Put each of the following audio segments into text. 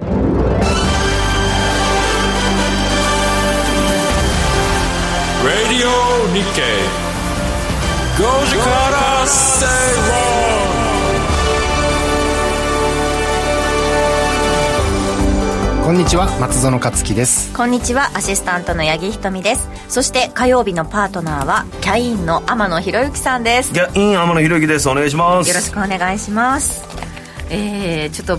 Radio Nikkei. 5時から正こんにちは松園克樹ですこんにちはアシスタントの八木ひとみです。そして火曜日のパートナーはキャインの天野博之さんです。いやイン天野博之です。お願いします。よろしくお願いします。えー、ちょっと、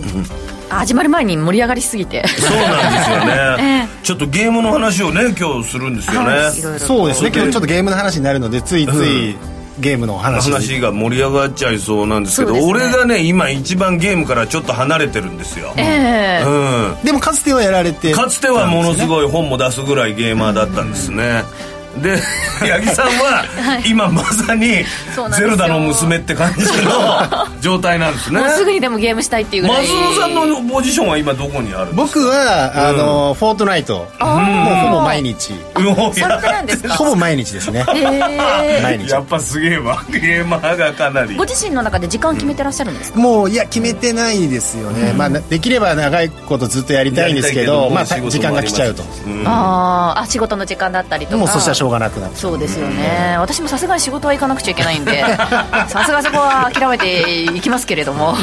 始まる前に盛り上がりすぎて。そうなんですよね、ちょっとゲームの話をね今日するんですよね、はい。いろいろとそうですね今日ちょっとゲームの話になるのでついついゲームの話に話。が盛り上がっちゃいそうなんですけどね。俺がね今一番ゲームからちょっと離れてるんですよ、えーうん。でもかつてはやられてかつてはものすごい本も出すぐらいゲーマーだったんですね、で八木さんは今まさにゼルダの娘って感じの 状態なんですね。もうすぐにでもゲームしたいっていうぐらい。松尾さんのポジションは今どこにあるんです僕は、あのフォートナイト。もうほぼ毎日。ほぼ毎日ですね。え毎日。やっぱすげえわ。ゲーマーがかなり。ーご自身の中で時間決めてらっしゃるんですか、もういや決めてないですよね、まあなできれば長いことずっとやりたいんですけどまあた時間が来ちゃうとあー。あ仕事の時間だったりとか。もうそしたらしょうがなくなってそうですよね、私もさすがに仕事は行かなくちゃいけないんで さすがそこは諦めていきますけれども。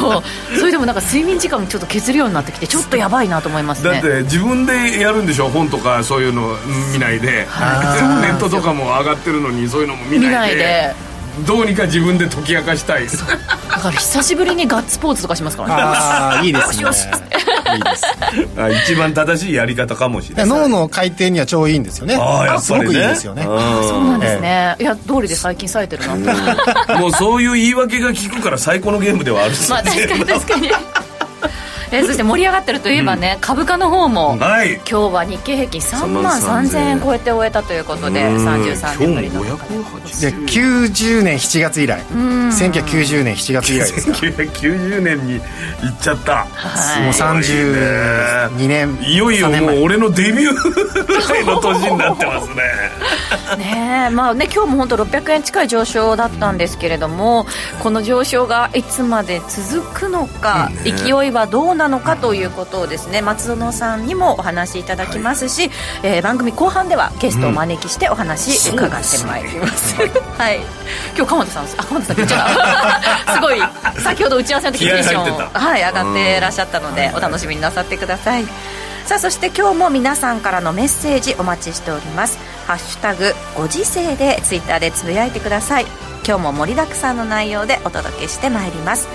それでもなんか睡眠時間ちょっと削るようになってきてちょっとやばいなと思いますね。だって自分でやるんでしょ本とかそういうの見ないで。ネットとかも上がってるのにそういうのも見ないで。見ないで。どうにか自分で解き明かしたい。だから久しぶりにガッツポーズとかしますからね。ああいいですね。いいですあ一番正しいやり方かもしれない。脳の回転には超いいんですよね。ああやっすごぱりね。くいいですよね。そうなんですね、いや通りで最近冴えてるな。とうん。もうそういう言い訳が効くから最高のゲームではあるんですよまあ確かに確かにえそして盛り上がってるといえばね、株価の方も、はい。今日は日経平均3万3000円超えて終えたということで33年ぶりの今高値日で90年7月以来。1990年7月以来ですか。1990年に行っちゃった。はい。もう32年いよいよ3年前。もう俺のデビューぐらいの年になってますね。ねえ。まあね今日も本当600円近い上昇だったんですけれどもこの上昇がいつまで続くのか、ね勢いはどうなのかということをですね松園さんにもお話しいただきますし、えー番組後半ではゲストをお招きしてお話伺ってまいります、はい。今日鎌田さんあ鎌田さん すごい先ほど打ち合わせの時テンションはい上がってらっしゃったのでお楽しみになさってください。さあそして今日も皆さんからのメッセージお待ちしております「ハッシュタグご時世」でツイッターでつぶやいてください。今日も盛りだくさんの内容でお届けしてまいります。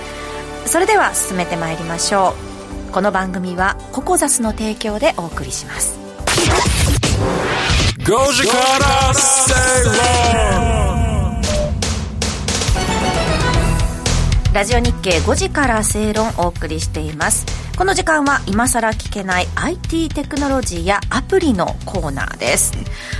それでは進めてまいりましょうこの番組はココザスの提供でお送りします。5時から正ラジオ日経5時から正論お送りしています。この時間は今さら聞けない IT テクノロジーやアプリのコーナーです。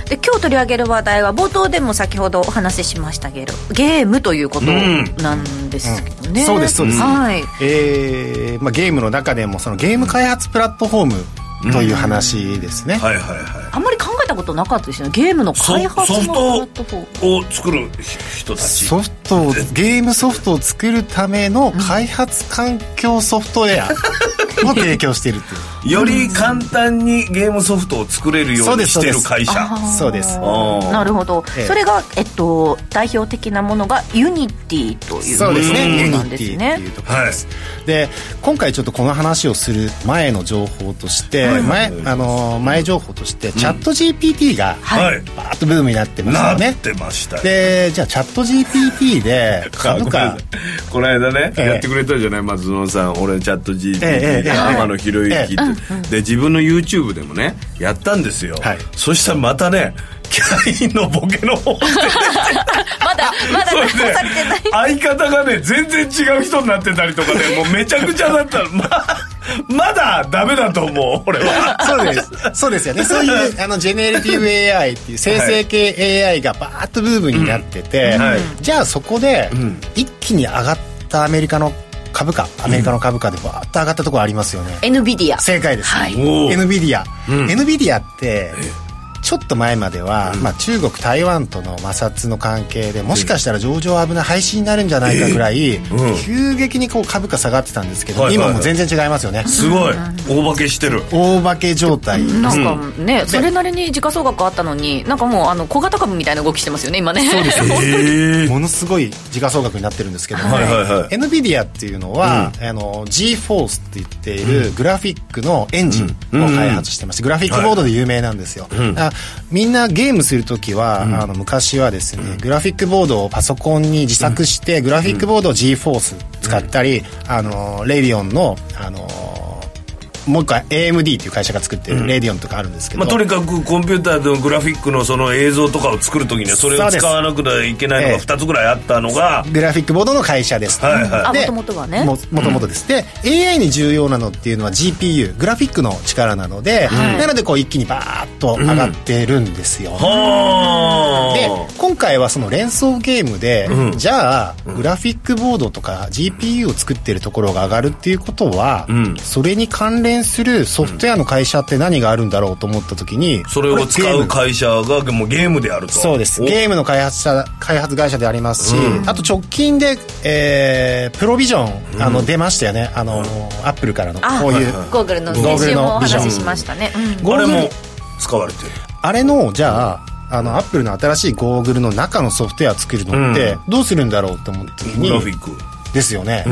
で今日取り上げる話題は冒頭でも先ほどお話ししましたけどゲームということなんですけどね、うん。そうですそうです。はい。えーまあ、ゲームの中でもそのゲーム開発プラットフォームという話ですね、はいはいはい。あんまり考えたことなかったですよね。ゲームの開発のプラットフォーム。を作る人たち。ソフトをゲームソフトを作るための開発環境ソフトウェア を提供しているっていう。より簡単にゲームソフトを作れるようにしてる会社。そうです。ー。なるほど、ええ。それが、えっと、代表的なものが Unityというそうですね。 Unityですね。っていうところです、で今回ちょっとこの話をする前の情報として、前あの前情報として、チャット GPT がはい。バーッとブームになってますなよね。ってましたよ。でじゃあチャット GPT で 株価この間ね、ええ。やってくれたじゃない松園さん。俺チャット GPT ええええ天野博之って、えで自分の YouTube でもねやったんですよ、はい。そしたらまたねキャインのボケの方で。まだまだそれ出されてない。で相方がね全然違う人になってたりとかね もうめちゃくちゃだった。ままだダメだと思う俺は。そうです。そうですよね。そういうあのジェネレティブ AI っていう生成系 AI がバーッとブームになってて、うん。はい。じゃあそこで一気に上がったアメリカの株価アメリカの株価でバーッと上がったところありますよね、NVIDIA 正解です、はい。NVIDIA、NVIDIA ってちょっと前までは、まあ、中国台湾との摩擦の関係でもしかしたら上場危ない廃止になるんじゃないかぐらい、急激にこう株価下がってたんですけど、はいはいはい。今もう全然違いますよね。すごい。大化けしてる。大化け状態、なんかね、それなりに時価総額あったのになんかもうあの小型株みたいな動きしてますよね今ね。そうですええ ものすごい時価総額になってるんですけども、はいはいはい。NVIDIA っていうのは、あの GForce って言っているグラフィックのエンジンを開発してまして、グラフィックボードで有名なんですよ、あみんなゲームするときは、あの昔はですねグラフィックボードをパソコンに自作して、グラフィックボードを GForce 使ったり、あのレディオンのあのもう一回 AMD っていう会社が作ってるレディオンとかあるんですけど、まあ、とにかくコンピューターのグラフィックのその映像とかを作るときにはそれを使わなくてはいけないのがええ。2つぐらいあったのが、グラフィックボードの会社です、はいはい。あで元々はね。ももともとです、で AI に重要なのっていうのは GPU グラフィックの力なので、なのでこう一気にバーッと上がってるんですよ、はで今回はその連想ゲームで、じゃあグラフィックボードとか GPU を作ってるところが上がるっていうことは、ん。それに関連するソフトウェアの会社って何があるんだろうと思った時にそれを使う会社がもうゲームであると。そうです。お。ゲームの開発者開発会社でありますし、あと直近で、えープロビジョン、あの出ましたよね。あの、アップルからの。あこういう、ゴーグルの先週もおルのビジョン話ししましたね、うん。ゴーグルあれも使われてる。あれのじゃああのアップルの新しいゴーグルの中のソフトウェア作るのってどうするんだろうと思った時に、グラフィック。ですよね、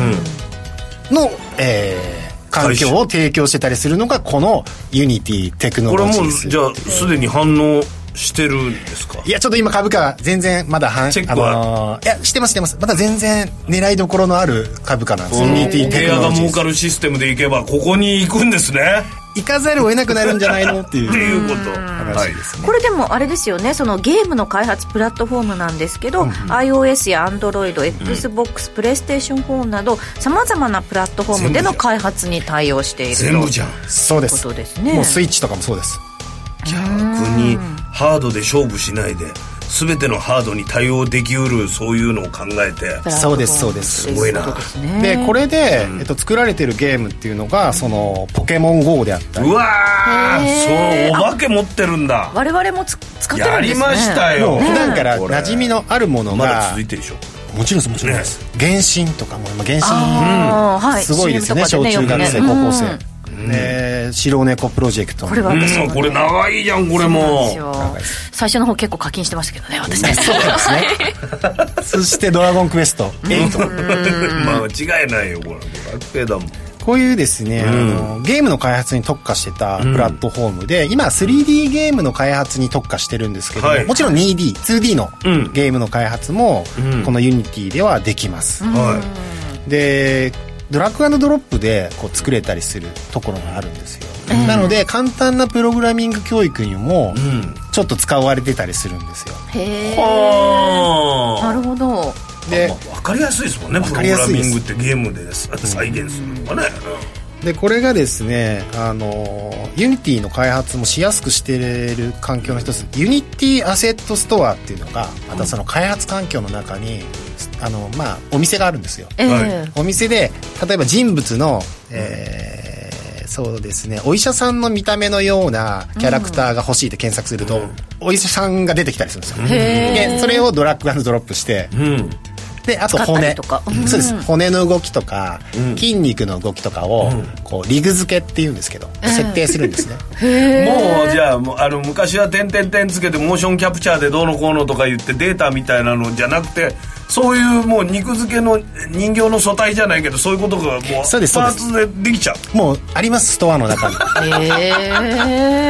の、えー環境を提供してたりするのがこの Unity Technologies。もうじゃあすでに反応してるんですかいやちょっと今株価全然まだはんチェックは？あのーいやしてますしてます。まだ全然狙いどころのある株価なんです Unity Technologies。儲かるシステムでいけばここに行くんですね行かざるを得なくなるんじゃないの？っていう。っていうこと。はいこれでもあれですよね。そのゲームの開発プラットフォームなんですけど、iOS や Android、Xbox、プレイステーション4などさまざまなプラットフォームでの開発に対応していると全部じゃん。そうです。ことですね。もうスイッチとかもそうです。逆にハードで勝負しないで全てのハードに対応できうるそういうのを考えて。そうですそうです。すごいな。でこれで、えっと、作られてるゲームっていうのがそのポケモン GO であったり。うわそうお化け持ってるんだ。我々もつ使ってるんですね。やりましたよ。普段から馴染みのあるものまだが続いてるでしょ。もちろんですもちろんです、原神とかも今原神あーはい。すごいですよね CM 小中学生、ねよくね。高校生、ね白猫プロジェクト。これはうん私も。ねこれ長いじゃんこれも。です。よ最初の方結構課金してましたけどね私。ねそうですね。そして「ドラゴンクエスト8」まあ間違いないよこれ。楽平だもん。こういうですね、あのゲームの開発に特化してたプラットフォームで、今 3D ゲームの開発に特化してるんですけども、はい。もちろん 2D2D のうん。ゲームの開発も、うん。この Unity ではできます、はでドラッグドロップでこう作れたりするところがあるんですよ、なので簡単なプログラミング教育にもちょっと使われてたりするんですよ。へえ。はなるほど。でまあ分かりやすいですもんね。分かりやすいです。プログラミングってゲームで再現するのがね。でこれがですねあの Unityの開発もしやすくしてる環境の一つ Unity Asset Store っていうのがまたその開発環境の中にあの、まあ、お店があるんですよ。ええ。はい。お店で例えば人物の、えーそうですねお医者さんの見た目のようなキャラクターが欲しいって検索すると、お医者さんが出てきたりするんですよ、へでそれをドラッグドロップしてうん。であと骨りとか。そうです。骨の動きとか、ん。筋肉の動きとかを、こうリグ付けっていうんですけど、設定するんですね。もうじゃあもうあの昔は点々点つけてモーションキャプチャーでどうのこうのとか言ってデータみたいなのじゃなくてそういうもう肉付けの人形の素体じゃないけどそういうことがもうパーツでできちゃう。もうあります。ストアの中に。へ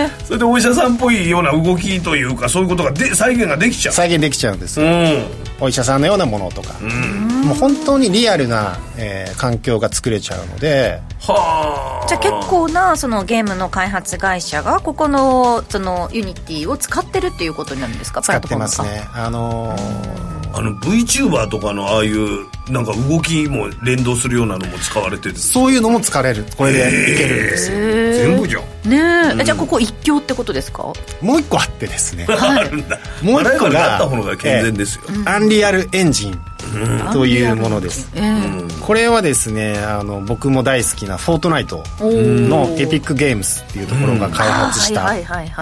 えそれでお医者さんっぽいような動きというかそういうことがで再現ができちゃう。再現できちゃうんです、うん。お医者さんのようなものとか、もう本当にリアルな、えー環境が作れちゃうので。はあ。じゃあ結構なそのゲームの開発会社がここのその Unity を使ってるっていうことになるんですか？使ってますね。あのーあの VTuber とかのああいうなんか動きも連動するようなのも使われてる。そういうのも使われる。これでいけるんですよ。全部じゃんねえ、じゃあここ一強ってことですか？もう一個あってですね。あるんだ。もう一個あらゆるあがった方が健全ですよ、アンリアルエンジンというものです。ええこれはですねあの僕も大好きな「フォートナイト」のエピックゲームスっていうところが開発した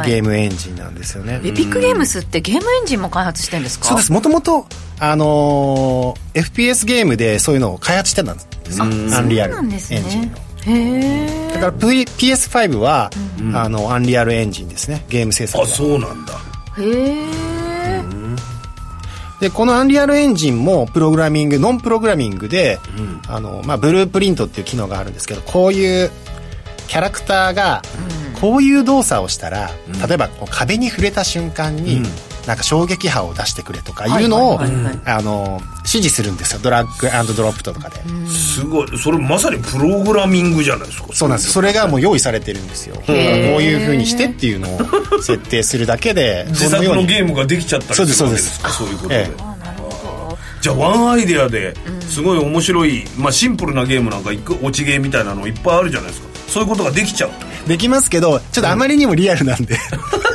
ゲームエンジンなんですよね。エピックゲームスってゲームエンジンも開発してんですか？そうです。もともとあのー FPS ゲームでそういうのを開発してたんですよアンリアルエンジンねへえだから P- PS5 は、あのアンリアルエンジンですね。ゲーム制作あはそうなんだ。へえでこのアンリアルエンジンもプログラミングノンプログラミングで、あのまあ、ブループリントっていう機能があるんですけどこういうキャラクターがこういう動作をしたら、例えばこう壁に触れた瞬間に、なんか衝撃波を出してくれとかいうのを、あの指示するんですよ。ドラッグドロップとかで、すごい。それまさにプログラミングじゃないですか。そうなんですそれがもう用意されてるんですよ。こういうふうにしてっていうのを設定するだけで 自作のゲームができちゃったりそうですするわけですか。そういうことで、ええ。じゃあワンアイデアですごい面白い、まあ、シンプルなゲームなんか落ちゲーみたいなのいっぱいあるじゃないですか。そういうことができちゃうできますけどちょっとあまりにもリアルなんで、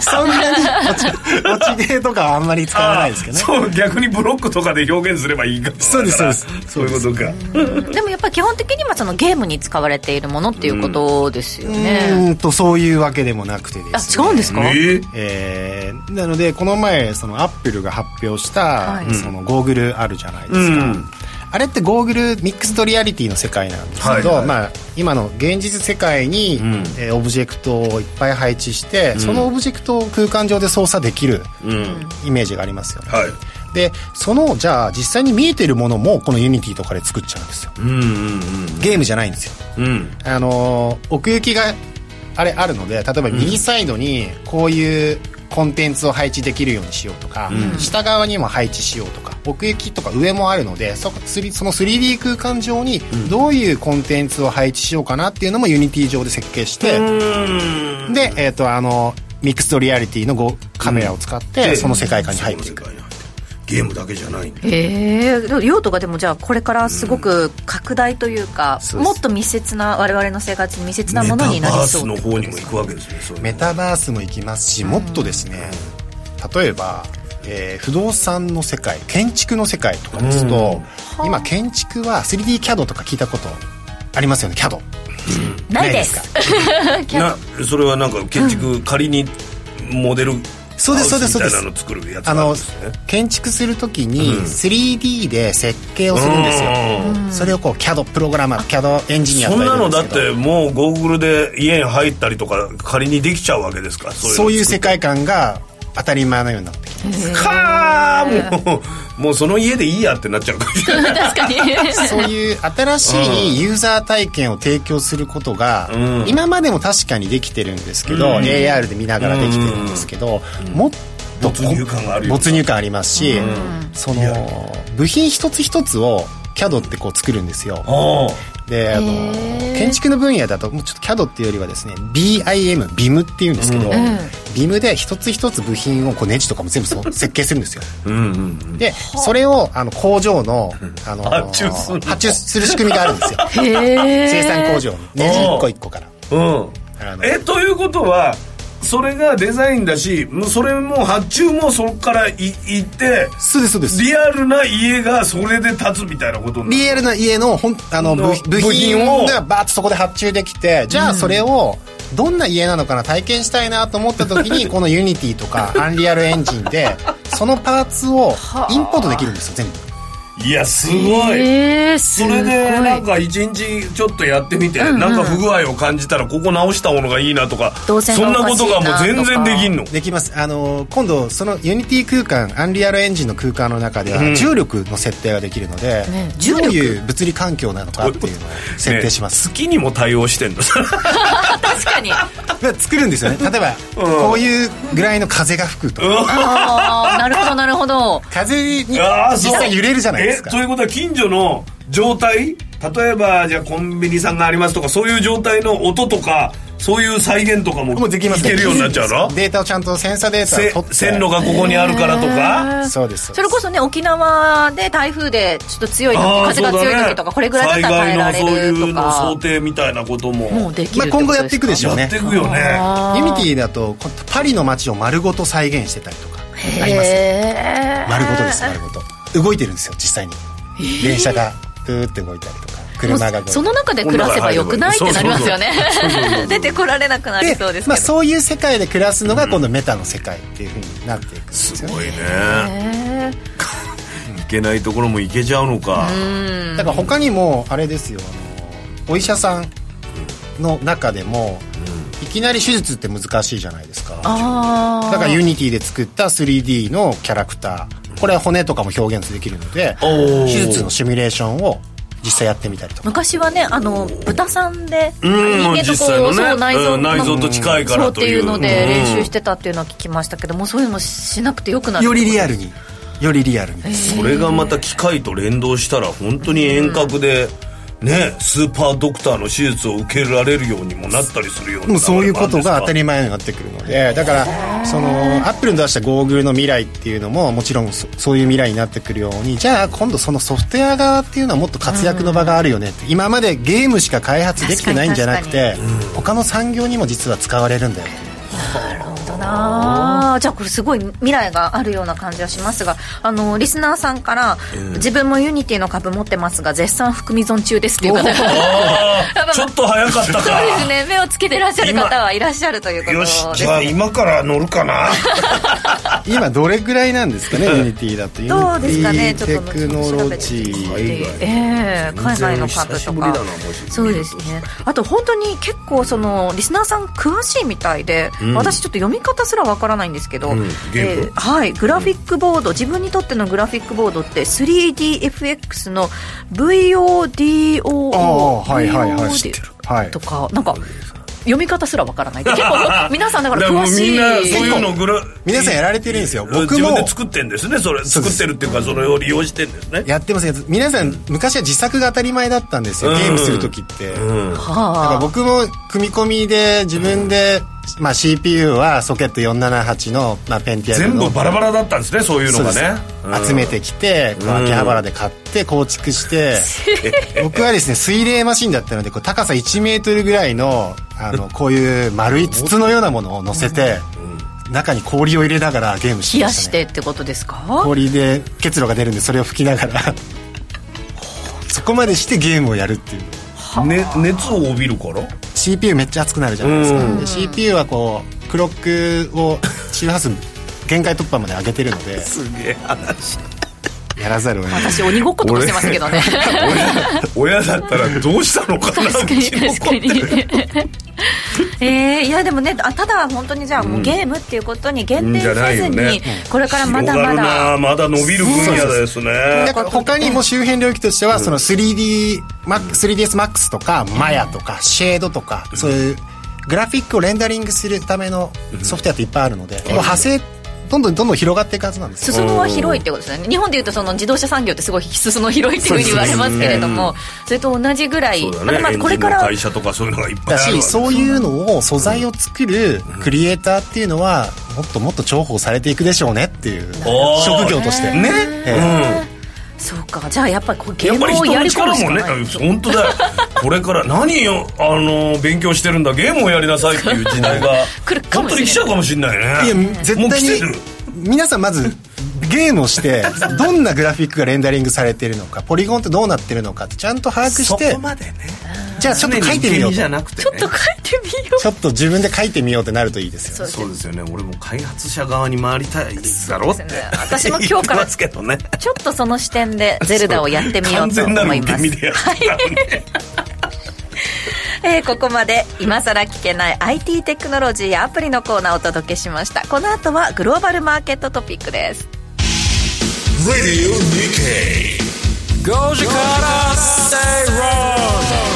そんなに落ち落ちゲーとかはあんまり使わないですけどね。そう逆にブロックとかで表現すればいいか。もそうですそうです。そういうことか。でもやっぱり基本的にはそのゲームに使われているものっていうことですよね、んとそういうわけでもなくてです、ね、あ違うんですか、えー？えーなのでこの前そのアップルが発表した、はい。そのゴーグルあるじゃないですか、うんあれってゴーグル Mixed Reality の世界なんですけど、はいはい。まあ、今の現実世界に、ん。えーオブジェクトをいっぱい配置して、そのオブジェクトを空間上で操作できるうん。イメージがありますよね、はい。でそのじゃあ実際に見えてるものもこの Unity とかで作っちゃうんですよ。うんうんゲームじゃないんですよ。うんうん。あのー奥行きがあれあるので例えば右サイドにこういうコンテンツを配置できるようにしようとか、下側にも配置しようとか奥行きとか上もあるのでそその 3D 空間上にどういうコンテンツを配置しようかなっていうのも Unity 上で設計して、で、えっとあのミックスドリアリティのゴカメラを使って、でその世界観に入っていくゲームだけじゃないんだへえ。用途がでもじゃあこれからすごく拡大というか、そうです。もっと密接な我々の生活に密接なものになりそう。メタバースの方にも行くわけですねメタバースも行きますしもっとですね例えば、えー不動産の世界建築の世界とかですと、今建築は 3D キャドとか聞いたことありますよね。CAD ないです。な それはなんか建築仮にモデルそうですそうですそうです。あの建築するときに 3D で設計をするんですよ、それをこう CAD プログラマー CAD エンジニアとかそんないのだってもうゴーグルで家に入ったりとか仮にできちゃうわけですかそうそういうの世界観が当たり前のようになってきてかーもうもうその家でいいやってなっちゃうかもしれない。確かに。そういう新しいユーザー体験を提供することが、うん。今までも確かにできてるんですけど、AR で見ながらできてるんですけど、もっとこ没入感があるよ没入感ありますし、その部品一つ一つを CAD ってこう作るんですよ。あであの建築の分野だともうちょっと CAD っていうよりはですね BIM BIM っていうんですけど、BIM で一つ一つ部品をこうネジとかも全部そう 設計するんですよ。あうんうん。でそれをあの工場のあの 発注するの。発注する仕組みがあるんですよ。へ生産工場にネジ一個一個から。うん。えということはそれがデザインだしもうそれも発注もそこからい行ってそうですそうです。リアルな家がそれで建つみたいなことになる。リアルな家のほんあの部品品をがバーッとそこで発注できてじゃあそれをどんな家なのかな体験したいなと思った時に この Unity とか Unreal Engine でそのパーツをインポートできるんですよ全部いやすごい。えー、すそごい。れでなんか一日ちょっとやってみて、うんうん。なんか不具合を感じたらここ直したものがいいなとかそんなことがもう全然できんの？できます。あの今度その Unity 空間 Unreal Engine の空間の中ではうん。重力の設定ができるので、どういう物理環境なのかっていうのを設定します、ね月にも対応してんの。確かに。で作るんですよね例えば、こういうぐらいの風が吹くとか、ああなるほどなるほど。風にあーそう。実際揺れるじゃないですか？えということは近所の状態？例えばじゃあコンビニさんがありますとかそういう状態の音とかそういう再現とかももうできますいけるようになっちゃうの？データをちゃんとセンサーデータせを取って。線路がここにあるからとか？そうですそれこそね沖縄で台風でちょっと強い風が強い時とか、これぐらいだったら耐えられると災害のそういうのか想定みたいなことも。もうできるまあ、今後やっていくでしょうね。やっていくよね。ユニティだとこパリの街を丸ごと再現してたりとかありますへー丸ごとです丸ごと動いてるんですよ実際に。電車がプーって動いたりとか車が動いたりその中で暮らせばよくないってなりますよね。出てこられなくなりそうですけど、まあ、そういう世界で暮らすのが今度メタの世界っていうふうになっていくんですよね。すごいね。へーいけないところもいけちゃうのか。だから他にもあれですよあのお医者さんの中でも、いきなり手術って難しいじゃないですか。だからユニティで作った 3D のキャラクターこれは骨とかも表現できるので手術のシミュレーションを実際やってみたりとか。昔はねあの豚さんでうん人間とこう、実際のね。そう内臓うん内臓と近いからそうっていうのでうん。練習してたっていうのは聞きましたけどもうそういうのもしなくてよくなる。よりリアルに。よりリアルに。それがまた機械と連動したら本当に遠隔でねスーパードクターの手術を受けられるようにもなったりするようなもうそういうことが当たりり前になってくるのでだからそのアップルの出したゴーグルの未来っていうのももちろんそそういう未来になってくるようにじゃあ今度そのソフトウェア側っていうのはもっと活躍の場があるよねって今までゲームしか開発できてないんじゃなくて他の産業にも実は使われるんだよだなあ。じゃあこれすごい未来があるような感じはしますがあのリスナーさんから、自分も Unity の株持ってますが絶賛含み損中ですっていう方 ちょっと早かったか。そうですね。目をつけていらっしゃる方はいらっしゃるということよしじゃあ今から乗るかな。今どれぐらいなんですかね Unity だと。どうですかねちょィっとテクノロジー。ええ海外の株とか。そうですね。あと本当に結構そのリスナーさん詳しいみたいで、私ちょっと読み方すらわからないんですけど、んゲーム。えーはいグラフィックボード自分にとってのグラフィックボードって 3DFX の VODO はいはいはい VOD 知ってる。はい。とかなんか読み方すらわからない結構 皆さんだから詳しい。みんなそういうのグラ皆さんやられてるんですよ。僕自分もで作ってんですねそれ。作ってるっていうかそれを利用してんですね。やってますけど皆さん昔は自作が当たり前だったんですよ。ゲームする時って、うん。だから僕も組み込みで自分で、まあ、CPU はソケット478の、まあ、ペンティア全部バラバラだったんですねそういうのがね。集めてきて、こう秋葉原で買って構築して、僕はですね水冷マシンだったのでこう高さ1メートルぐらいのあのこういう丸い筒のようなものを乗せて、中に氷を入れながらゲームして冷やましねしたてってことですか？氷で結露が出るんでそれを吹きながら。そこまでしてゲームをやるっていう。ね熱を帯びるから？CPU めっちゃ熱くなるじゃないですか、うん。で CPU はこうクロックを 周波数限界突破まで上げてるので。すげえ話やらざるを得ない。私鬼ごっことかしてますけどね。親だったらどうしたのかな確かに確かに。えー、いやでもねあただ本当にじゃあもうゲームっていうことに限定じゃないせずに、よね。これからまだま広がるな。だまだ伸びる分野ですね。なんか他にも周辺領域としてはその 3D マ 3dsMAX とか Maya とかシェードとかそういうグラフィックをレンダリングするためのソフトウェアっていっぱいあるので、もう派生どんどんどんどん広がっていくはずなんですよ。裾野は広いってことですよね。日本でいうとその自動車産業ってすごい裾野広いっていうふうに言われますけれどもそれと同じぐらいそうだまだまだこれから会社とかそういうのがいっぱいだあるそういうのを素材を作るクリエイターっていうのはもっともっと重宝されていくでしょうねっていう職業として。ね。ええそうか。じゃあやっぱりこうゲームをやり込いでしょ本当だよ。これから何よあの勉強してるんだゲームをやりなさいっていう時代が 来るかもしれない。本当に来ちゃうかもしれないね。いや絶対にもう来てる。皆さんまずゲームをしてどんなグラフィックがレンダリングされているのかポリゴンってどうなってるのかってちゃんと把握してそこまでねじゃあちょっと書いてみようね。ちょっと書いてみよう。ちょっと自分で書いてみようってなるといいですよそうですよね俺も開発者側に回りたいだろって。そうね。私も今日から ちょっとその視点でゼルダをやってみようと思います。受け身でやってたのねえーここまで今さら聞けない IT テクノロジーやアプリのコーナーをお届けしました。この後はグローバルマーケットトピックです。Radio Nikkei. Goji Kara Stay Wrong.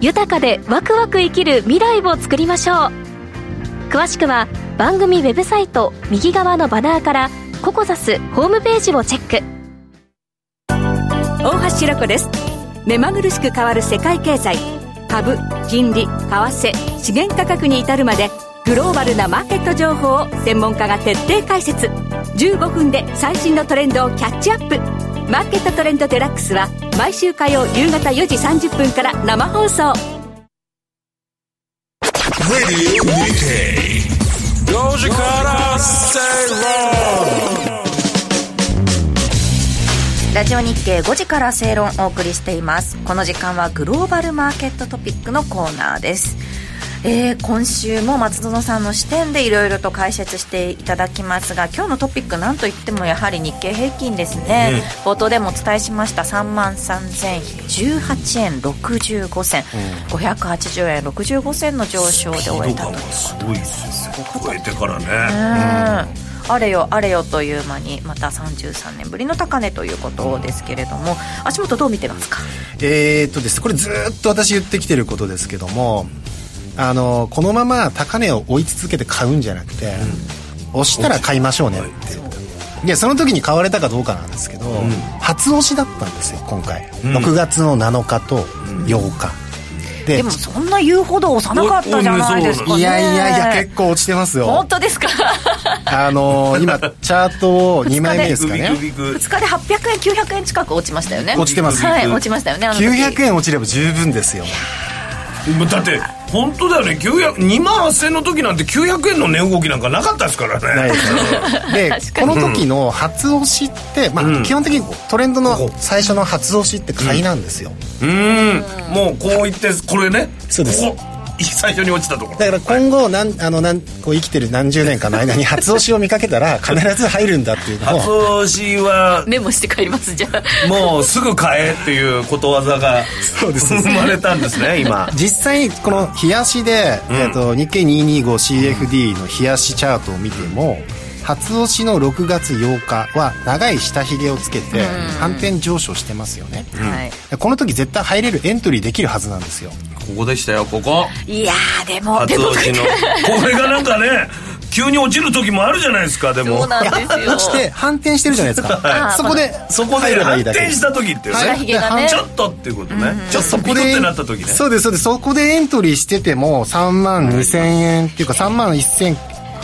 豊かでワクワク生きる未来を作りましょう。詳しくは番組ウェブサイト右側のバナーからココザスホームページをチェック。大橋ろ子です。目まぐるしく変わる世界経済。株金利為替資源価格に至るまでグローバルなマーケット情報を専門家が徹底解説。15分で最新のトレンドをキャッチアップ。マーケットトレンドデラックスは毎週火曜夕方4時30分から生放送。ラジオ日経5時から正論お送りしています。この時間はグローバルマーケットトピックのコーナーです。えー、今週も松園さんの視点でいろいろと解説していただきますが今日のトピックなんといってもやはり日経平均ですね、冒頭でもお伝えしました。3万3018円65銭、580円65銭の上昇で終えたということすごいですからね。うん。あれよあれよという間にまた33年ぶりの高値ということですけれども。足元どう見てますか？えーっとです。ねこれずーっと私言ってきてることですけどもあのこのまま高値を追い続けて買うんじゃなくて、押したら買いましょうねって。でその時に買われたかどうかなんですけど、初押しだったんですよ今回、6月の7日と8日、ででもそんな言うほど押さなかったじゃないですかね。いやいやいや結構落ちてますよ本当ですかあのー今チャートを2枚目ですかねビクビク2日で800円900円近く落ちましたよね落ちてますはい落ちましたよねあの時900円落ちれば十分ですよだって本当だよね。900 2万8000円の時なんて900円の値動きなんかなかったですからね。ないですで この時の初押しって、まあ基本的にトレンドの最初の初押しって買いなんですよ、うーん。もうこう言ってこれね。そうです。ここ最初に落ちたところ。だから今後なんあのなんこう生きてる何十年かの間に 初押しを見かけたら必ず入るんだっていうの初を押しはメモして帰りますじゃあ。もうすぐ買えっていうことわざがそうです。生まれたんですね今。実際この冷やしで、えー、と日経 225CFD の冷やしチャートを見ても初押しの6月8日は長い下髭をつけて反転上昇してますよね、はい。この時絶対入れるエントリーできるはずなんですよここでしたよここ。いやーでも初押しの。これがなんかね急に落ちる時もあるじゃないですかでも。そうなんですよ。落ちて反転してるじゃないですか、はい。そこでそこ入で反ればいいだけ。転した時っていうね、ね。ちょっとっていうことね、ちょっとそこでってなった時ね。そうですそうです。そこでエントリーしてても3万2000円っていうか3万1800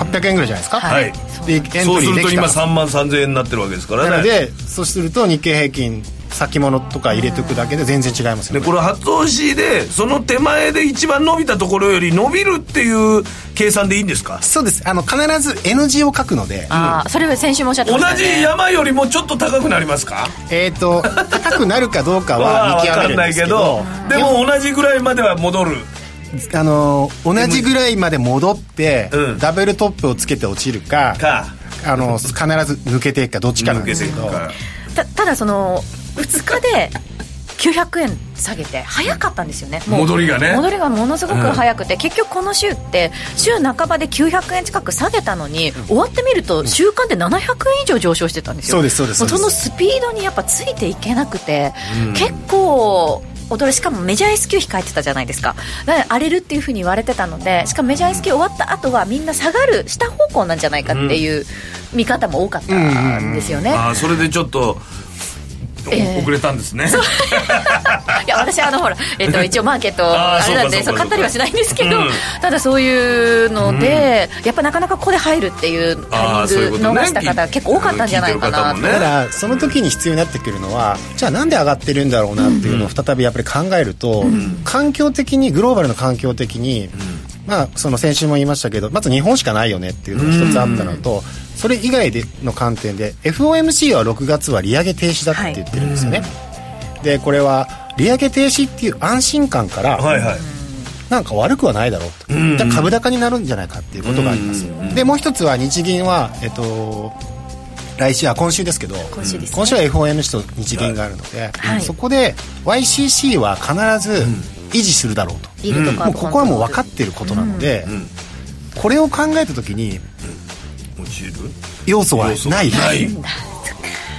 円ぐらいじゃないですか。はい。でエントそうすると今リーできた3万3000円になってるわけですからね。なのでそうすると日経平均先物とか入れておくだけで全然違いますよね。でこれ初押しでその手前で一番伸びたところより伸びるっていう計算でいいんですか？そうです。あの必ず N 字を書くので。ああそれは先週もおっしゃって同ましたね。じ山よりもちょっと高くなりますか？えっ、と高くなるかどうかまあは 見極分かんないめるんですけど。けどでも同じぐらいまでは戻る。あの同じぐらいまで戻って、うん。ダブルトップをつけて落ちるかか。あの必ず抜けていくかどっちかなん抜けですけど。ていくか。たただその2日で900円下げて早かったんですよね。戻りがね。戻りがものすごく早くて、結局この週って週半ばで900円近く下げたのに終わってみると週間で700円以上上昇してたんですよ。そうですそうですもそうです。そのスピードにやっぱついていけなくて、結構驚いしかもメジャー S q 控えてたじゃないですか。荒れるっていうふうに言われてたのでしかもメジャー S q 終わった後はみんな下がる下方向なんじゃないかっていう見方も多かったんですよね、ああそれでちょっとええ遅れたんですね。いや私あのほら、えっと一応マーケットあれなんでそう買ったりはしないんですけど、うん。ただそういうので、やっぱなかなかここで入るっていうタイミング逃した方結構多かったんじゃないかなね。だからその時に必要になってくるのはじゃあなんで上がってるんだろうなっていうのを再びやっぱり考えると、環境的にグローバルの環境的に、まあその先週も言いましたけどまず日本しかないよねっていうのが一つあったのと、それ以外での観点で FOMC は6月は利上げ停止だって言ってるんですよね、でこれは利上げ停止っていう安心感から、はいはい。なんか悪くはないだろうと、じゃあ株高になるんじゃないかっていうことがあります、でもう一つは日銀は、えっと、来週は今週ですけど今週ね。今週は FOMC と日銀があるので、はい。そこで YCC は必ず維持するだろうと、イールドカーブもうここはもう分かってることなので、これを考えた時に落ちる要素はない。ない。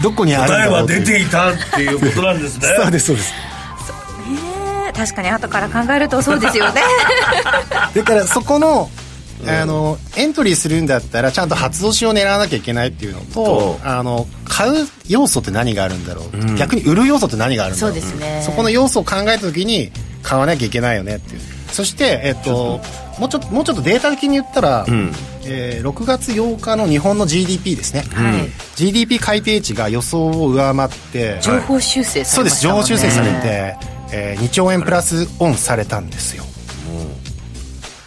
どこにあるん答えは出ていたっていうことなんですね。そうですそうです。ね。確かに後から考えるとそうですよね。だからそこのあのエントリーするんだったらちゃんと初押しを狙わなきゃいけないっていうのとあの買う要素って何があるんだろう、逆に売る要素って何があるんだろう。そうですね。そこの要素を考えた時に買わなきゃいけないよねっていう。そして、えっと、もうちょっともうちょっとデータ的に言ったら、えー6月8日の日本の GDP ですね、はい。GDP 改定値が予想を上回って情報修正さそうです情報修正されて、えー2兆円プラスオンされたんですよ。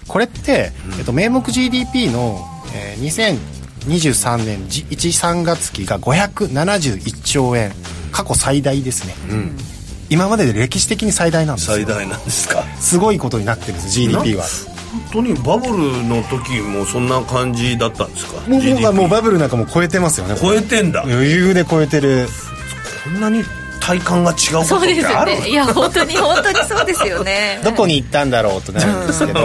これって、えっと、名目 GDP の、えー2023年13月期が571兆円。過去最大ですね、今までで歴史的に最大なんですよ。最大なんですか？すごいことになってるんです GDP は。本当にバブルの時もそんな感じだったんですか？もうもうバブルなんかもう超えてますよね超えてんだ。余裕で超えてる。こんなに体感が違うことそうですってあるよね。いや 本当に本当にそうですよね。どこに行ったんだろうとなるんですけど、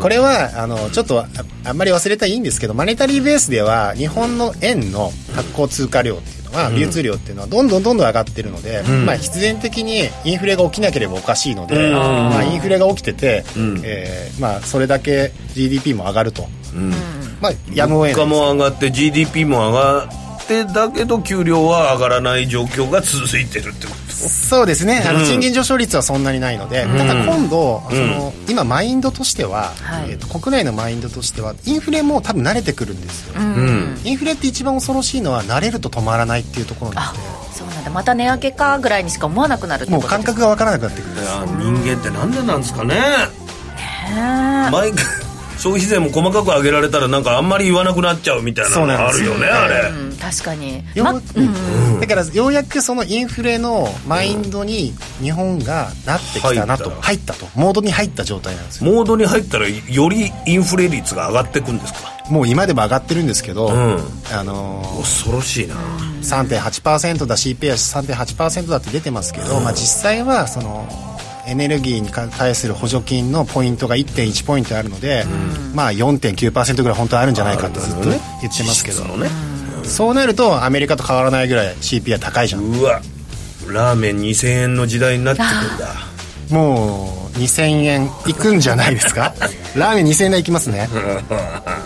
これはあのちょっとああんまり忘れたらいいんですけどマネタリーベースでは日本の円の発行通貨量っていうのは、流通量っていうのはどんどんどんどん上がってるので、まあ、必然的にインフレが起きなければおかしいので、まあ、インフレが起きてて、えーまあ、それだけ GDP も上がると、まあ、やむを得ない物価も上がって GDP も上がってだけど給料は上がらない状況が続いてるってこと？そうですね、あの賃金上昇率はそんなにないので、ただ今度、その今、マインドとしては、はい。えーと、国内のマインドとしては、インフレも多分慣れてくるんですよ、インフレって一番恐ろしいのは、慣れると止まらないっていうところなので、そうなんだ。また値上げかぐらいにしか思わなくなるもう感覚が分からなくなってくる。人間ってなんでなんですかね。ね毎回消費税も細かく上げられたらなんかあんまり言わなくなっちゃうみたいなのがあるよねあれ。うん確かに。よまうん。だからようやくそのインフレのマインドに日本がなってきたなと、入った。入ったと。モードに入った状態なんですよ。モードに入ったらよりインフレ率が上がっていくんですか？もう今でも上がってるんですけど、ん。あのー恐ろしいな。3.8%だ CPI 3.8%だって出てますけど、まあ、実際はそのエネルギーに対する補助金のポイントが1.1ポイントあるので、まあ4.9%ぐらい本当はあるんじゃないかってずっと言ってますけど、ね。そうなるとアメリカと変わらないぐらい CPI 高いじゃん。うわ。ラーメン2000円の時代になってくんだ。もう2000円いくんじゃないですか？ラーメン2000円台いきますね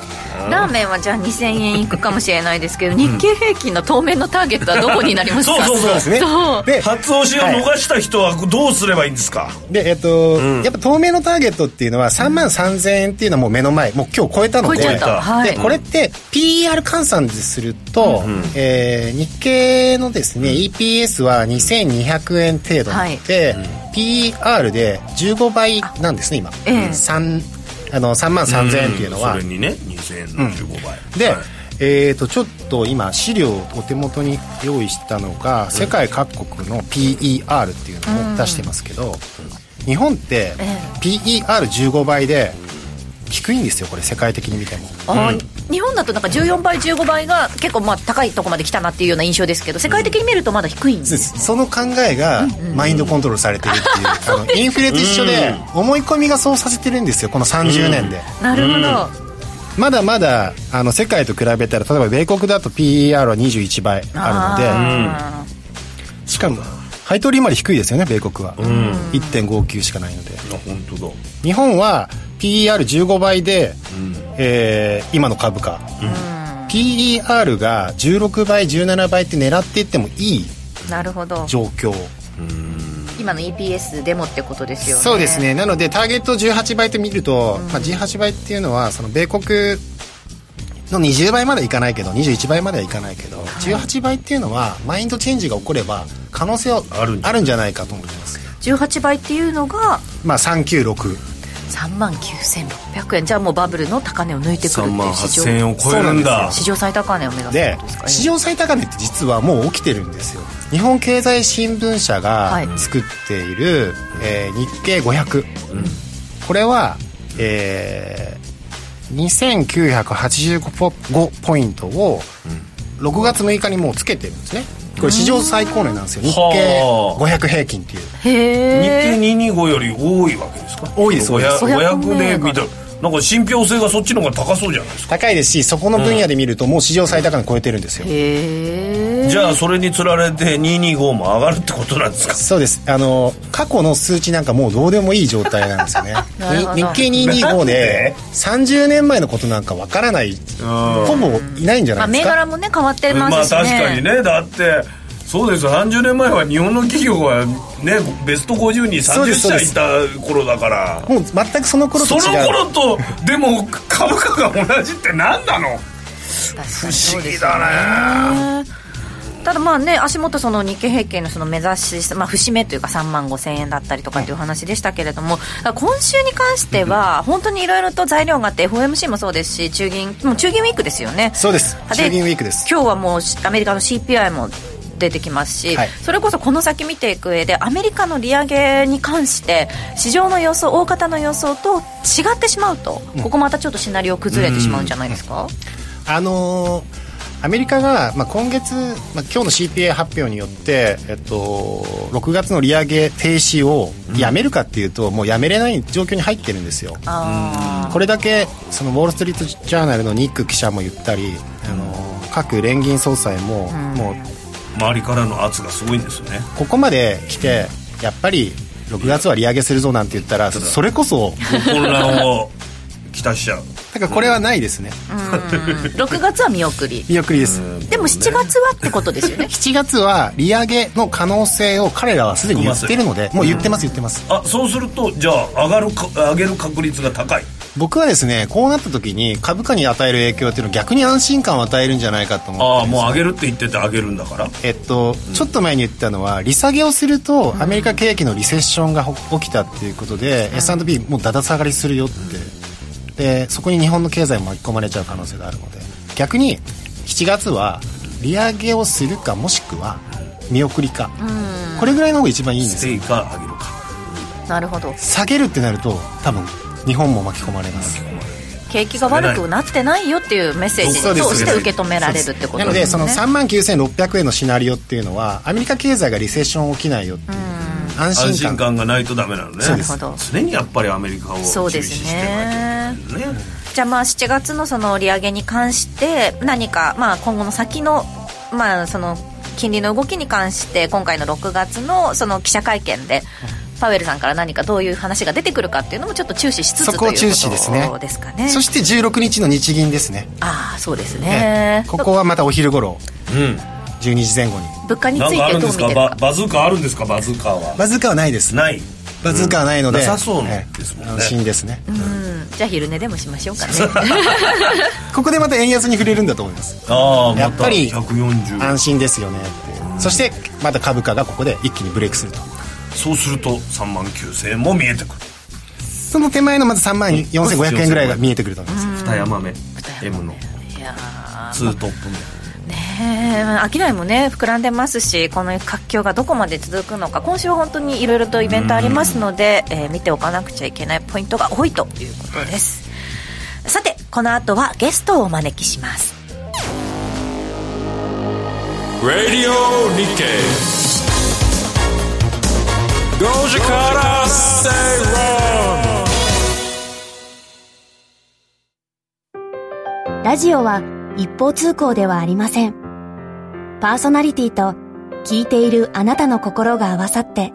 ラーメンはじゃあ2000円いくかもしれないですけど、日経平均の当面のターゲットはどこになりますか？そうそうそう。ですね。そう。で初押しを逃した人はどうすればいいんですか、でえっと、やっぱ透明のターゲットっていうのは3万3000円っていうのはもう目の前もう今日超えたので。超えちゃった。はい。でこれって PER 換算ですると、えー日経のですね、EPS は2200円程度なので、PER で15倍なんですね今、ええ。三あの3万3000円っていうのは、それにね2000円の15倍、で、はい。えー、とちょっと今資料をお手元に用意したのが、世界各国の PER っていうのを出してますけど、日本ってえ PER15 倍で低いんですよこれ世界的に見ても。あー日本だとなんか14倍15倍が結構まあ高いとこまで来たなっていうような印象ですけど世界的に見るとまだ低いんですその考えがマインドコントロールされてるっていう、あの インフレと一緒で思い込みがそうさせてるんですよこの30年で、なるほど、まだまだあの世界と比べたら例えば米国だと PER は21倍あるのであしかも配当利回り低いですよね米国は、1.59しかないので。あ本当だ。日本は PER15 倍で、えー今の株価、PER が16倍17倍って狙っていってもいいーなるほど。状況。今の EPS でもってことですよね。そうですね。なのでターゲット18倍って見ると、まあ、18倍っていうのはその米国の20倍まではいかないけど21倍まではいかないけど、18倍っていうのはマインドチェンジが起これば可能性はあるんじゃあるんじゃないかと思います。18倍っていうのがまあ396 3万9600円。じゃあもうバブルの高値を抜いてくるって3万いう市場。8000円を超えるんだ。史上最高値を目指すでことですか？市場最高値って実はもう起きてるんですよ。日本経済新聞社がはい。作っている、えー日経500、これは、えー、2985ポポイントを、6月6日にもうつけてるんですね。これ史上最高値なんですよ。日経はあ。500平均っていう。日経225より多いわけですか？多いです。多いです。500 500で見たらなんか信憑性がそっちの方が高そうじゃないですか高いですしそこの分野で見るともう史上最高値超えてるんですよ、へえじゃあそれにつられて225も上がるってことなんですか？そうです。あの過去の数値なんかもうどうでもいい状態なんですよね。日経225で30年前のことなんかわからないほぼいないんじゃまあ、銘ないですか？柄もね変わってまあますしね、確かにね。だってそうですよ。30年前は日本の企業はねベスト50に30そうですそうです。社いた頃だからもう全くその頃とそ違う。の頃とでも株価が同じって何なの？不思議だねただまあね足元その日経平均のその目指し、まあ、節目というか3万5千円だったりとかっていう話でしたけれども今週に関しては本当にいろいろと材料があって FOMC もそうですし中銀もう中銀ウィークですよね。そうです。中銀ウィークです。今日はもうアメリカの CPI も出てきますし、はい。それこそこの先見ていく上でアメリカの利上げに関して市場の予想大方の予想と違ってしまうと、ここまたちょっとシナリオ崩れてしまうんじゃないですか、あのーアメリカが、まあ、今月、まあ、今日の CPA 発表によって、えっと、6月の利上げ停止をやめるかっていうと、もうやめれない状況に入ってるんですよ。あこれだけそのウォール・ストリート・ジャーナルのニック記者も言ったり、あの各連銀総裁も、もう周りからの圧がすごいんですよね。ここまで来てやっぱり6月は利上げするぞなんて言ったらそれこそ 混乱をきたしちゃうだからこれはないですね、ー6月は見送り。見送りです、でも7月はってことですよね。7月は利上げの可能性を彼らはすでに言ってるのでもう言ってます言ってます。あそうするとじゃあ上がるか上げる確率が高い。僕はですねこうなった時に株価に与える影響っていうのは逆に安心感を与えるんじゃないかと思ああってるんですもう上げるって言ってて上げるんだから。えっと、ちょっと前に言ったのは利下げをするとアメリカ景気のリセッションがほ起きたっていうことで、S&P もうだだ下がりするよってでそこに日本の経済も巻き込まれちゃう可能性があるので。逆に7月は利上げをするかもしくは見送りか。これぐらいの方が一番いいんですよ。ステイか上げるか。なるほど。下げるってなると多分日本も巻き込まれます。景気が悪くなってないよっていうメッセージそうです。として受け止められるってことなのでそのですね3万9600円のシナリオっていうのはアメリカ経済がリセッション起きないよっていう安安心感心感がないとダメなのね。なるほど常にやっぱりアメリカをそうですね。ね。じゃあまあ7月のその利上げに関して何かまあ今後の先のまあその金利の動きに関して今回の6月のその記者会見でパウエルさんから何かどういう話が出てくるかっていうのもちょっと注視しつつそこを注視ですね。ですかね。そして16日の日銀ですね。ああそうですね。ここはまたお昼頃。うん12時前後に。物価につなんかあいてるんですか？バどう見てるか。バズーカあるんですか？バズーカは。バズーカはないです。ない。バズーカはないので、なさそうえですもんね。安心ですね、うん。じゃあ昼寝でもしましょうかね。ここでまた円安に触れるんだと思います。ああやっぱりまた140安心ですよね。そしてまた株価がここで一気にブレイクすると。そうすると3万9000円も見えてくる。その手前のまず3万4500円ぐらいが見えてくると思います、二山目。M の。いやー。ツートップ目ね。え商いもね膨らんでますしこの活況がどこまで続くのか。今週は本当にいろいろとイベントありますので、えー見ておかなくちゃいけないポイントが多いということです。さてこの後はゲストをお招きします。Radio Nikkei 5時からラジオは一方通行ではありません。パーソナリティと聞いているあなたの心が合わさって、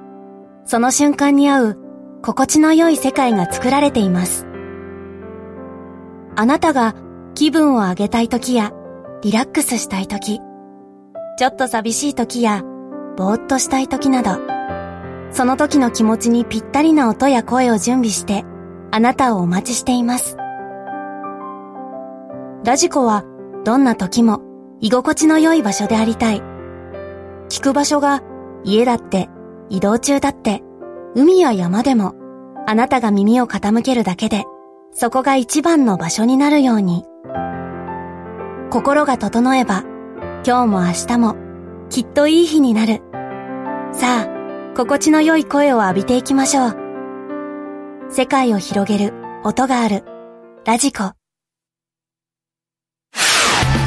その瞬間に合う心地の良い世界が作られています。あなたが気分を上げたい時やリラックスしたい時、ちょっと寂しい時やぼーっとしたい時など、その時の気持ちにぴったりな音や声を準備して、あなたをお待ちしています。ラジコはどんな時も居心地の良い場所でありたい。聞く場所が家だって移動中だって海や山でもあなたが耳を傾けるだけでそこが一番の場所になるように。心が整えば今日も明日もきっといい日になる。さあ、心地の良い声を浴びていきましょう。世界を広げる音がある。ラジコ。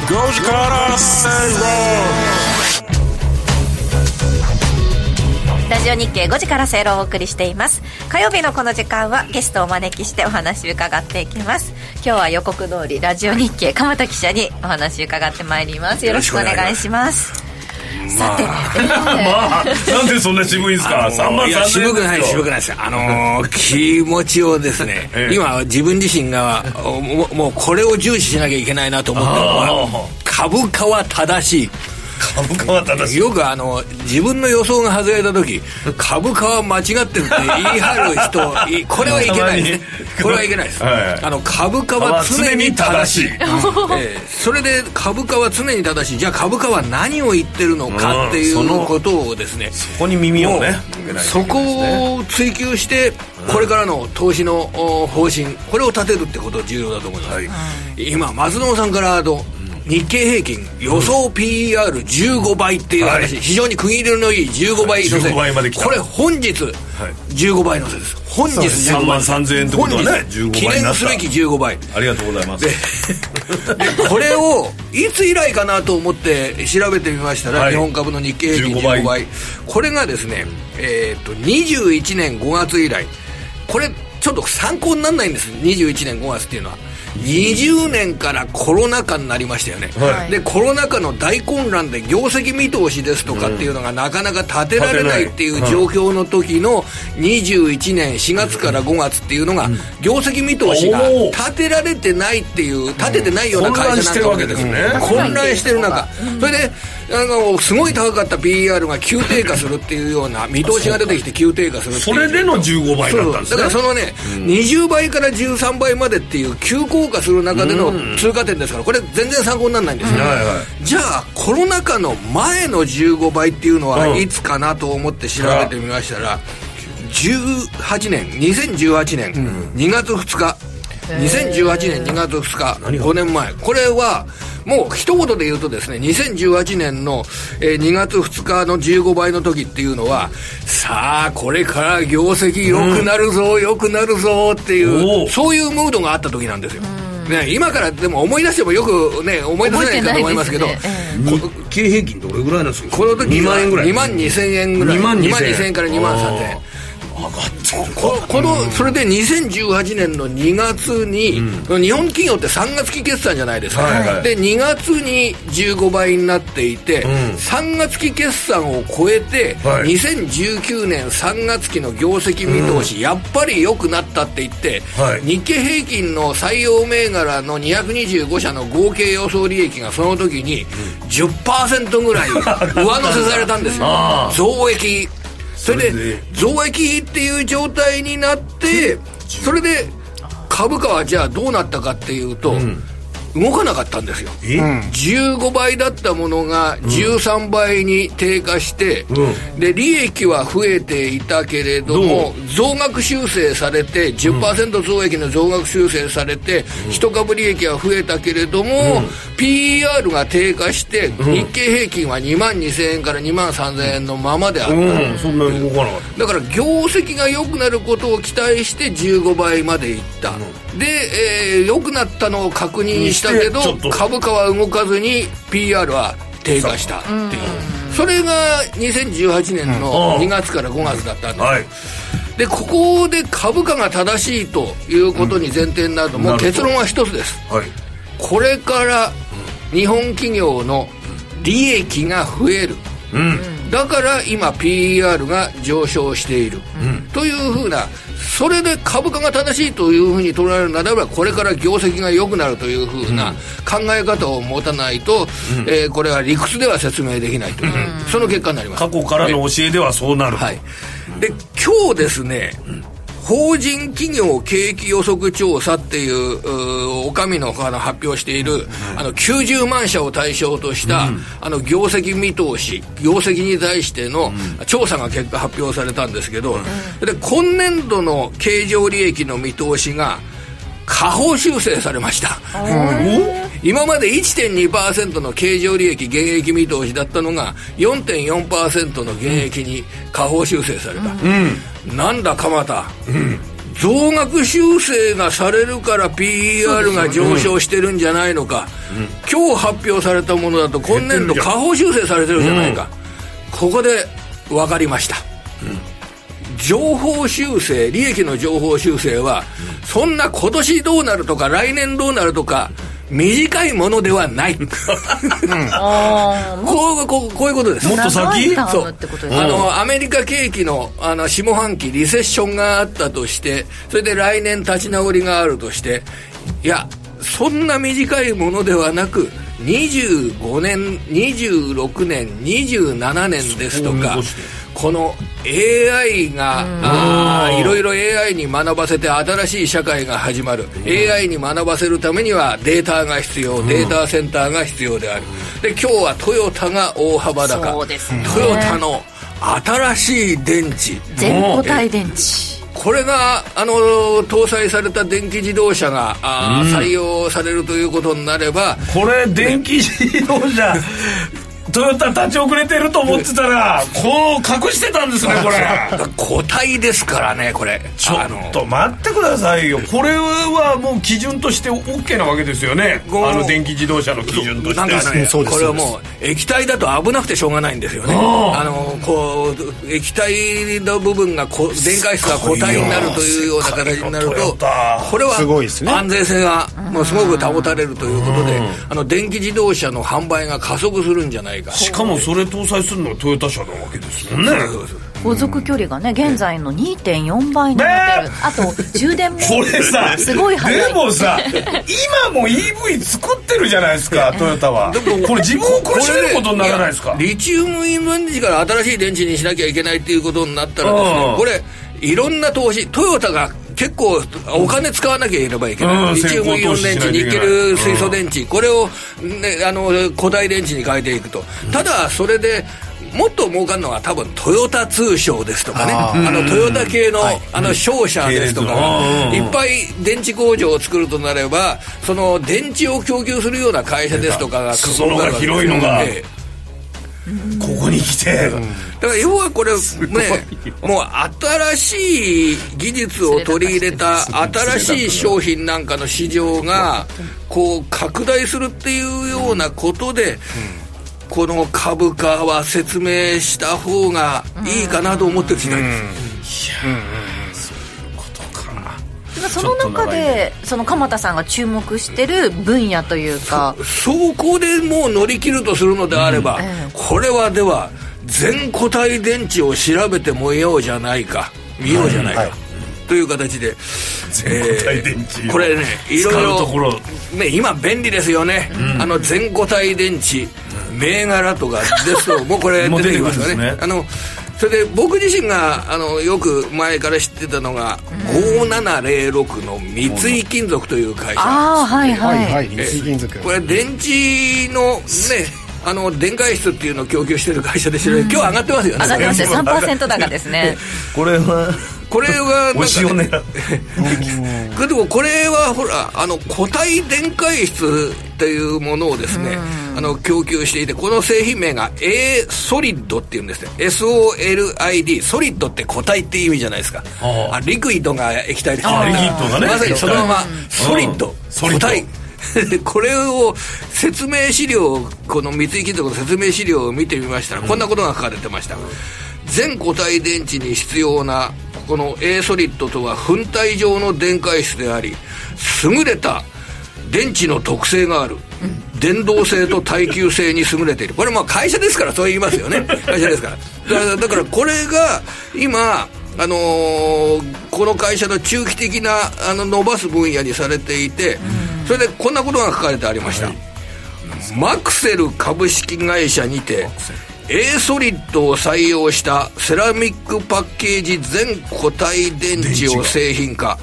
5時から正ラジオ日経5時から正論をお送りしています。火曜日のこの時間はゲストをお招きしてお話伺っていきます。今日は予告通りラジオ日経鎌田記者にお話伺ってまいります。よろしくお願いします。さて、まあなんでそんな渋いんですか、3万いや3000渋くない渋くないですあのー気持ちをですね、ええ。今自分自身がもうこれを重視しなきゃいけないなと思ったのは株価は正しい株価は正しい。よくあの自分の予想が外れた時株価は間違ってるって言い張る人 いこれはいけないですね。これはいけないです、はい。あの株価は常に正しい。常に。正ええ。それで株価は常に正しい。じゃあ株価は何を言ってるのかっていうことをですね、ここに耳をねそこを追求してこれからの投資のお方針これを立てるってことが重要だと思います、今松野さんからあの日経平均予想 PER15 倍っていう話、はい。非常に区切りのいい15倍のせ、15倍までこれ本日15倍のせです。本日15 3万倍3000円ってことはね本日15記念すべき15倍。ありがとうございます。でこれをいつ以来かなと思って調べてみましたら、はい。日本株の日経平均15 15倍。倍。これがですね、えー、と21年5月以来。これちょっと参考にならないんです。21年5月っていうのは20年からコロナ禍になりましたよね、はい。でコロナ禍の大混乱で業績見通しですとかっていうのがなかなか立てられないっていう状況の時の21年4月から5月っていうのが業績見通しが立てられてないっていう立ててないような会社なんか混乱してるわけですね。混乱してる中。それであのすごい高かった PER が急低下するっていうような見通しが出てきて急低下するっていう。それでの15倍だったんですね。そうそう。だからそのね、20倍から13倍までっていう急降下する中での通過点ですからこれ全然参考にならないんですよ、はいはい。じゃあコロナ禍の前の15倍っていうのはうん。いつかなと思って調べてみましたら、18年2018年2月2日。2018年2月2日。5年前。これはもう一言で言うとですね2018年の、えー2月2日の15倍の時っていうのはさあこれから業績良くなるぞ、良くなるぞっていおううそういうムードがあった時なんですよ、ね、今からでも思い出してもよくね思い出せないかと思いますけどね。日経平均どれぐらいなんですか？この時2万円ぐらい。2万2000円ぐらい。2万2000 2000円。から2万3000円ここのそれで2018年の2月に、日本企業って3月期決算じゃないですか、はいはい。で2月に15倍になっていて、ん。3月期決算を超えて、はい。2019年3月期の業績見通し、やっぱり良くなったって言って、はい。日経平均の採用銘柄の225社の合計予想利益がその時に10%ぐらい上乗せされたんですよ。あ増益それで増益っていう状態になってそれで株価はじゃあどうなったかっていうと、動かなかったんですよ。え？15倍だったものが13倍に低下して、うで利益は増えていたけれども増額修正されて10%増益の増額修正されて、一株利益は増えたけれども、PER が低下して、日経平均は2万2000円から2万3000円のままであった、うん。そんなに動かなかった。だから業績が良くなることを期待して15倍までいった、で、えー良くなったのを確認したしてちょっと。株価は動かずに PR は低下したっていう、それが2018年のうん。2月から5月だったんです、はい。でここで株価が正しいということに前提になると、もう結論は一つです。はい。これから日本企業の利益が増える。うん。だから今 PER が上昇している、というふうなそれで株価が正しいというふうに捉えるならばこれから業績が良くなるというふうな考え方を持たないと、えーこれは理屈では説明できないという、その結果になります。過去からの教えではそうなると。はい、で今日ですね、法人企業景気予測調査っていうお上のあの発表している、あの90万社を対象とした、あの業績見通し業績に対しての調査が結果発表されたんですけど、で今年度の経常利益の見通しが下方修正されました。今まで1.2%の経常利益減益見通しだったのが4.4%の減益に下方修正された、なんだ鎌田、増額修正がされるから PER が上昇してるんじゃないのか、今日発表されたものだと今年度下方修正されてるじゃないか、ここで分かりました、情報修正利益の情報修正は、そんな今年どうなるとか来年どうなるとか短いものではない、あこうこうこういうことです。もっと先？そう。ムってことですあのアメリカ景気のあの下半期リセッションがあったとしてそれで来年立ち直りがあるとしていやそんな短いものではなく25年26年27年ですとかこの AI がいろいろ AI に学ばせて新しい社会が始まる。AI に学ばせるためにはデータが必要データセンターが必要である。で今日はトヨタが大幅高。そうですね。トヨタの新しい電池。全固体電池。これがあの搭載された電気自動車があー採用されるということになればこれ電気自動車 トヨタ立ち遅れてると思ってたら こう隠してたんですね これ。固体ですからねこれ。ちょっと待ってくださいよ。これはもう基準として OK なわけですよね。こうあの電気自動車の基準としてなんかね、そうですこれはもう液体だと危なくてしょうがないんですよね。あのこう液体の部分がこ電解質が固体になるというような形になるとこれはすごいですね。安全性がもうすごく保たれるということであの電気自動車の販売が加速するんじゃないかしかもそれ搭載するのがトヨタ車なわけですもんね。航続距離がね現在の2.4倍になってる、あと充電も これさすごい早い。でもさ今も EV 作ってるじゃないですかトヨタは。これ自分を苦しめることにならないですか？やリチウムイオン電池から新しい電池にしなきゃいけないっていうことになったらですね、うん。これいろんな投資トヨタが結構お金使わなきゃいけない。けない、うんリチウムイオン電池ニッケル水素電池、これを、ね、あの古代電池に変えていくと。ただそれでもっと儲かるのは多分トヨタ通商ですとかね。ああ。のトヨタ系の,、あの商社ですとか、うん。いっぱい電池工場を作るとなればその電池を供給するような会社ですとかが裾野が広いのが。ええ。ここに来てだから要はこれねもう新しい技術を取り入れた新しい商品なんかの市場がこう拡大するっていうようなことでこの株価は説明した方がいいかなと思ってる次第です。その中でその鎌田さんが注目してる分野というか。そこでもう乗り切るとするのであれば、ええ。これはでは全固体電池を調べてもようじゃないか。見ようじゃないか、はい。という形で全固体電池をえーこれねいろいろところ。ね、今便利ですよね、あの全固体電池、銘柄とかですと もうこれもう出てきますよね。ねあのそれで僕自身があのよく前から知ってたのが、5706の三井金属という会社ああはいは、はいいはい三井金属これ電池のねあの電解質っていうのを供給してる会社で知られ今日上がってますよね。上がってますね3%高ですね。これはこれはなんか、ね、でもこれはほらあの固体電解質っていうものをですねあの供給していてこの製品名が A ソリッドっていうんですね。SOLID ソリッドって固体っていう意味じゃないですか。あリクイッドが液体ですあリキッドがね。まさにそのままソリッド固体。で これを説明資料この三井金属の説明資料を見てみましたら、こんなことが書かれてました。全固体電池に必要なこの A ソリッドとは粉体状の電解質であり優れた電池の特性がある、電動性と耐久性に優れている。これまあ会社ですからそう言いますよね。会社ですから。だからだからこれが今あのーこの会社の中期的なあの伸ばす分野にされていて、それでこんなことが書かれてありました、マクセル株式会社にて A ソリッドを採用したセラミックパッケージ全固体電池を製品化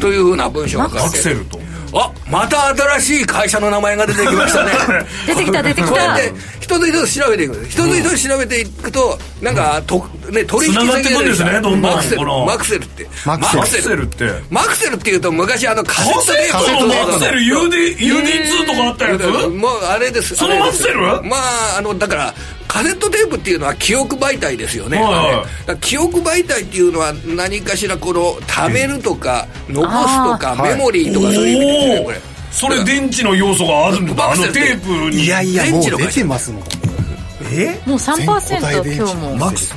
というふうな文章が。書かアれてクセルと。あまた新しい会社の名前が出てきましたね。出てきた出てきた。こうやって一つ一つ調べていく。んです一つ一つ調べていくと、なんかと、ね、取引繋がってくんですねどんどんマクセル。この。マクセルって。マクセル。アクセル。ってマクセルっていうと昔あのカセットテープのマクセル UD UD2 とかあったやつ？もうあれです。そのマクセル？まああのだからカセットテープっていうのは記憶媒体ですよね、はいはい。記憶媒体っていうのは何かしらこの貯めるとか残すとかメモリーとかそういう意味ですねこれそれ電池の要素があるんだあのテープに。いやいや電もう出てますもん。え？もう3%全今日も。マックス？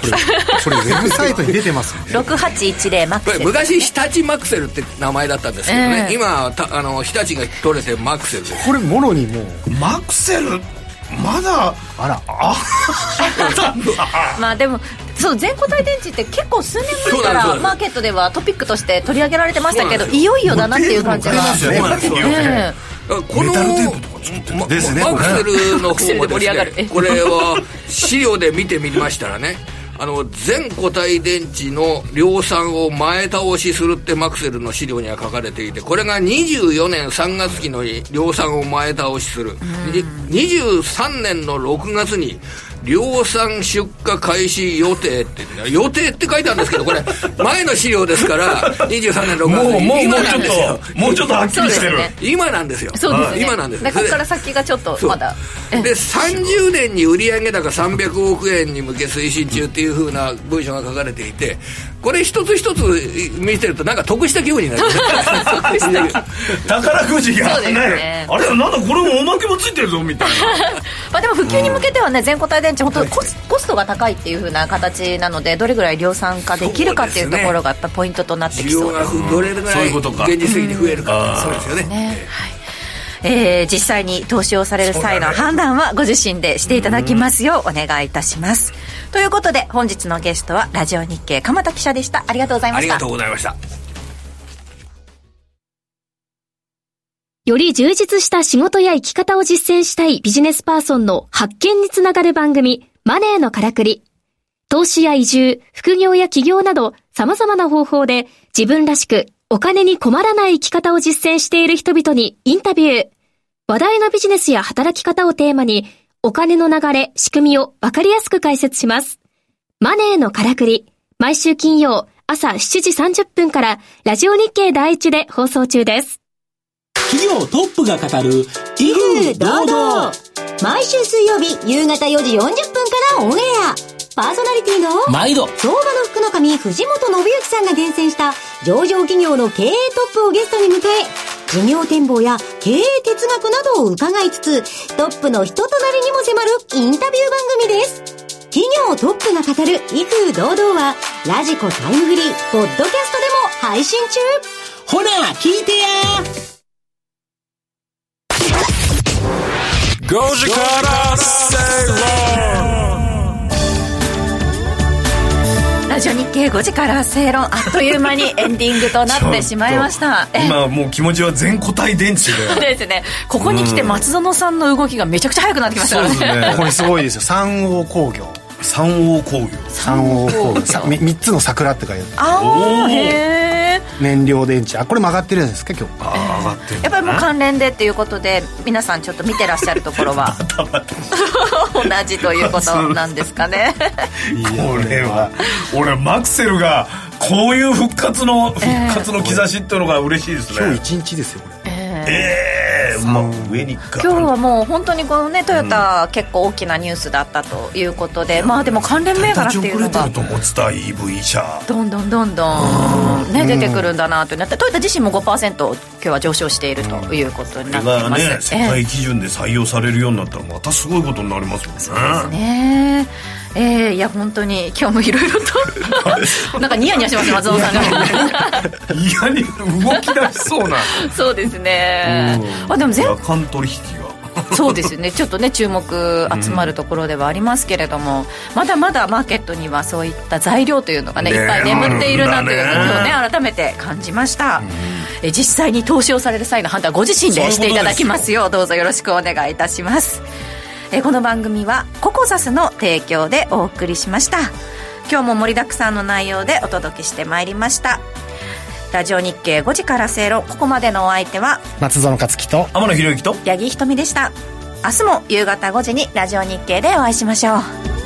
これこれウェブサイトに出てますもん6810マ昔日立マクセルって名前だったんですけどね、ええ。今あの日立が取れてマクセルです。これもろにもう。マクセル？まだあら。まあでもそう全固体電池って結構数年前からマーケットではトピックとして取り上げられてましたけどいよいよだなっていう感じがそうなんですよねえこのメタルテープとか作ってる。まですねマクセルの方もり上がる。ですねこれは資料で見てみましたらね。あの全固体電池の量産を前倒しするってマクセルの資料には書かれていてこれが24年3月期の量産を前倒しする。に23年の6月に量産出荷開始予定って予定って書いてあるんですけどこれ前の資料ですから23年6月もうもうもう今ちょっともうちょっとはっきりしてる。今なんですよ。そうですね。今なんですでここから先がちょっとそう。まだで30年に売上高300億円に向け推進中っていうふうな文章が書かれていてこれ一つ一つ見てるとなんか得した気分になる。宝くじが。そうですね。あれなんだこれもおまけもついてるぞみたいな。まあでも普及に向けてはね全固体電池本当コスコストが高いっていう風な形なのでどれぐらい量産化できるかっていうところがやっぱポイントとなってき需要がそうです。どれぐらいそういうことか。現実的に増えるかそうですよね。ね。えー実際に投資をされる際の判断はご自身でしていただきますようお願いいたしますということで本日のゲストはラジオ日経鎌田記者でしたありがとうございましたありがとうございましたより充実した仕事や生き方を実践したいビジネスパーソンの発見につながる番組、マネーのからくり。投資や移住、副業や起業など様々な方法で自分らしくお金に困らない生き方を実践している人々にインタビュー。話題のビジネスや働き方をテーマにお金の流れ、仕組みをわかりやすく解説します。マネーのからくり。毎週金曜朝7時30分からラジオ日経第一で放送中です。企業トップが語る威風堂々毎週水曜日夕方4時40分からオンエアパーソナリティの毎度。相場の福の神藤本信之さんが厳選した上場企業の経営トップをゲストに迎え事業展望や経営哲学などを伺いつつトップの人となりにも迫るインタビュー番組です。企業トップが語る威風堂々はラジコタイムフリーポッドキャストでも配信中。ほら聞いてや。5時から正論ラジオ日経5時から正論あっという間にエンディングとなってしまいました。え今もう気持ちは全固体電池で。ですね。ここに来て松園さんの動きがめちゃくちゃ速くなってきましたからね。ね。これすごいですよ。三王工業三王工業。三王工業。三つの桜って書いてある。へえ燃料電池。あこれ曲がってるんですか今日。ああ上がってるやっぱりもう関連でっていうことで皆さんちょっと見てらっしゃるところは 同じということなんですかね。これは俺マクセルがこういう復活の復活の兆しっていうのが嬉しいですね、今日一日ですよこれ。ええまあ上にガ今日はもう本当にこのねトヨタ結構大きなニュースだったということで、まあでも関連銘柄っていうのが。と思ってた EV 車どんどんどんどんね出てくるんだなと。なってトヨタ自身も5%今日は上昇しているということになってます、ね。世界基準で採用されるようになったらまたすごいことになりますもんね。ねええーいや本当に今日もいろいろと。なんかニヤニヤします松尾さんが。嫌に動き出しそうなそうですねあでも全夜間取引がそうですねちょっとね注目集まるところではありますけれども、まだまだマーケットにはそういった材料というのがねねいっぱい眠っているなというのをねね改めて感じました、え実際に投資をされる際の判断はご自身でしていただきますようどうぞよろしくお願いいたしますえこの番組はココザスの提供でお送りしました。今日も盛りだくさんの内容でお届けしてまいりました。ラジオ日経5時から正論ここまでのお相手は松園克樹と天野博之と八木ひとみでした。明日も夕方5時にラジオ日経でお会いしましょう